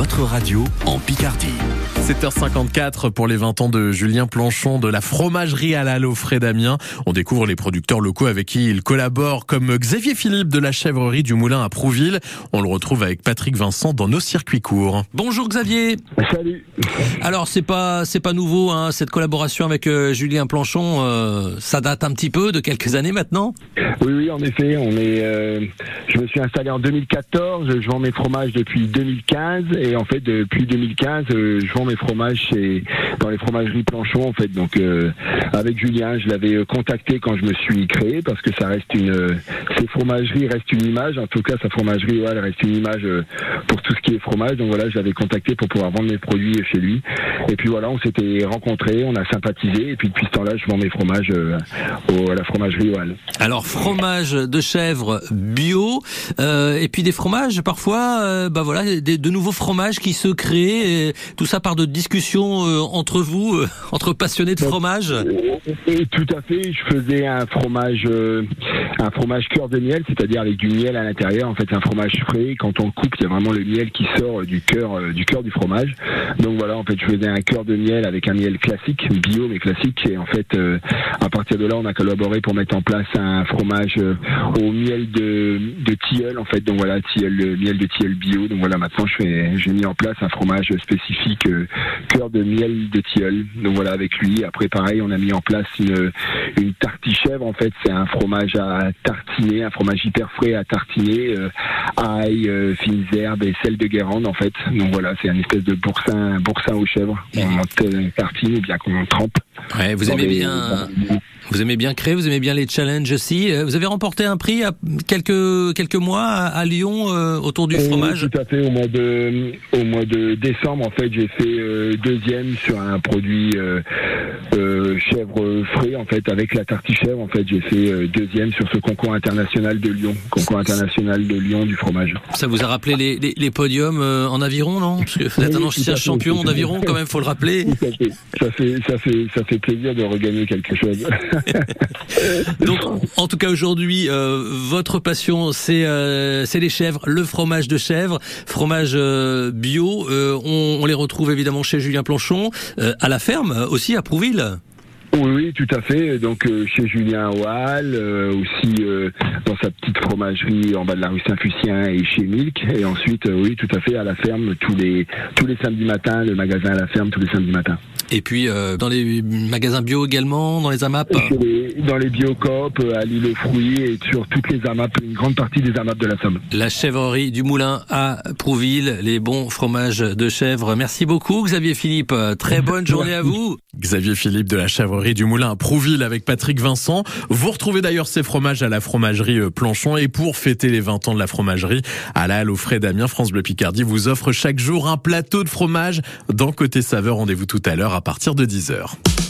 votre radio en Picardie. 7h54 pour les 20 ans de Julien Planchon de la fromagerie à la frais d'Amiens. On découvre les producteurs locaux avec qui il collabore comme Xavier Philippe de la chèvrerie du Moulin à Prouville. On le retrouve avec Patrick Vincent dans nos circuits courts. Bonjour Xavier. Salut. Alors c'est pas c'est pas nouveau hein, cette collaboration avec euh, Julien Planchon, euh, ça date un petit peu de quelques années maintenant? Oui oui en effet, on est euh, je me suis installé en 2014, je vends mes fromages depuis 2015 et en fait depuis 2015 je vends mes fromages chez, dans les fromageries Planchon en fait. Donc euh, avec Julien, je l'avais euh, contacté quand je me suis créé parce que ça reste une, euh, ces fromageries restent une image. En tout cas, sa fromagerie, ouais, reste une image pour tout ce qui est fromage. Donc voilà, je l'avais contacté pour pouvoir vendre mes produits chez lui. Et puis voilà, on s'était rencontrés, on a sympathisé. Et puis depuis ce temps-là, je vends mes fromages à la fromagerie Oal. Alors fromage de chèvre bio et puis des fromages parfois, bah voilà, des, de nouveaux fromages qui se créent. Et tout ça par de discussions euh, entre vous, euh, entre passionnés de fromage et Tout à fait. Je faisais un fromage, euh, un fromage cœur de miel, c'est-à-dire avec du miel à l'intérieur. En fait, un fromage frais. Quand on le coupe, il y a vraiment le miel qui sort du cœur, du cœur du fromage. Donc voilà, en fait, je faisais un cœur de miel avec un miel classique, bio mais classique. Et en fait, partir de là, on a collaboré pour mettre en place un fromage au miel de, de tilleul, en fait. Donc voilà, tilleul, le miel de tilleul bio. Donc voilà, maintenant, je fais, j'ai mis en place un fromage spécifique cœur de miel de tilleul. Donc voilà, avec lui. Après, pareil, on a mis en place une, une tartichèvre. En fait, c'est un fromage à tartiner, un fromage hyper frais à tartiner, euh, ail, euh, fines herbes et sel de Guérande, en fait. Donc voilà, c'est un espèce de boursin, boursin aux chèvres. On tartine ou bien qu'on trempe. Ouais, vous aimez bien. Vous aimez bien créer, vous aimez bien les challenges aussi. Euh, vous avez remporté un prix à quelques quelques mois à, Lyon euh, autour du fromage. tout à fait. Au mois de au mois de décembre, en fait, j'ai fait euh, deuxième sur un produit chèvre frais, en fait, avec la tartichèvre. En fait, j'ai fait deuxième sur ce concours international de Lyon, concours international de Lyon du fromage. Ça vous a rappelé les, les, podiums en aviron, non? Parce que vous êtes un ancien champion d'aviron, quand même, faut le rappeler. Ça fait, ça fait ça fait plaisir de regagner quelque chose. Donc, en tout cas aujourd'hui, euh, votre passion, c'est euh, c'est les chèvres, le fromage de chèvre, fromage euh, bio. On, on, les retrouve évidemment chez Julien Planchon, à la ferme aussi à Prouville. Oui, oui, tout à fait. Donc euh, chez Julien Wall, euh, aussi euh, dans sa petite fromagerie en bas de la rue Saint-Fucien et chez Milk. Et ensuite, oui, tout à fait, à la ferme tous les tous les samedis matins, le magasin à la ferme tous les samedis matins. Et puis dans les magasins bio également, dans les AMAP Dans les biocopes, à l'île aux fruits et sur toutes les AMAP, une grande partie des AMAP de la Somme. La chèvrerie du Moulin à Prouville, les bons fromages de chèvre. Merci beaucoup Xavier Philippe. Très bonne journée à vous. Xavier Philippe de la chèvrerie du Moulin à Prouville avec Patrick Vincent. Vous retrouvez d'ailleurs ces fromages à la fromagerie euh, Planchon et pour fêter les 20 ans de la fromagerie à la Halle aux Frais France Bleu Picardie vous offre chaque jour un plateau de fromage dans Côté Saveur. Rendez-vous tout à l'heure à partir de 10h.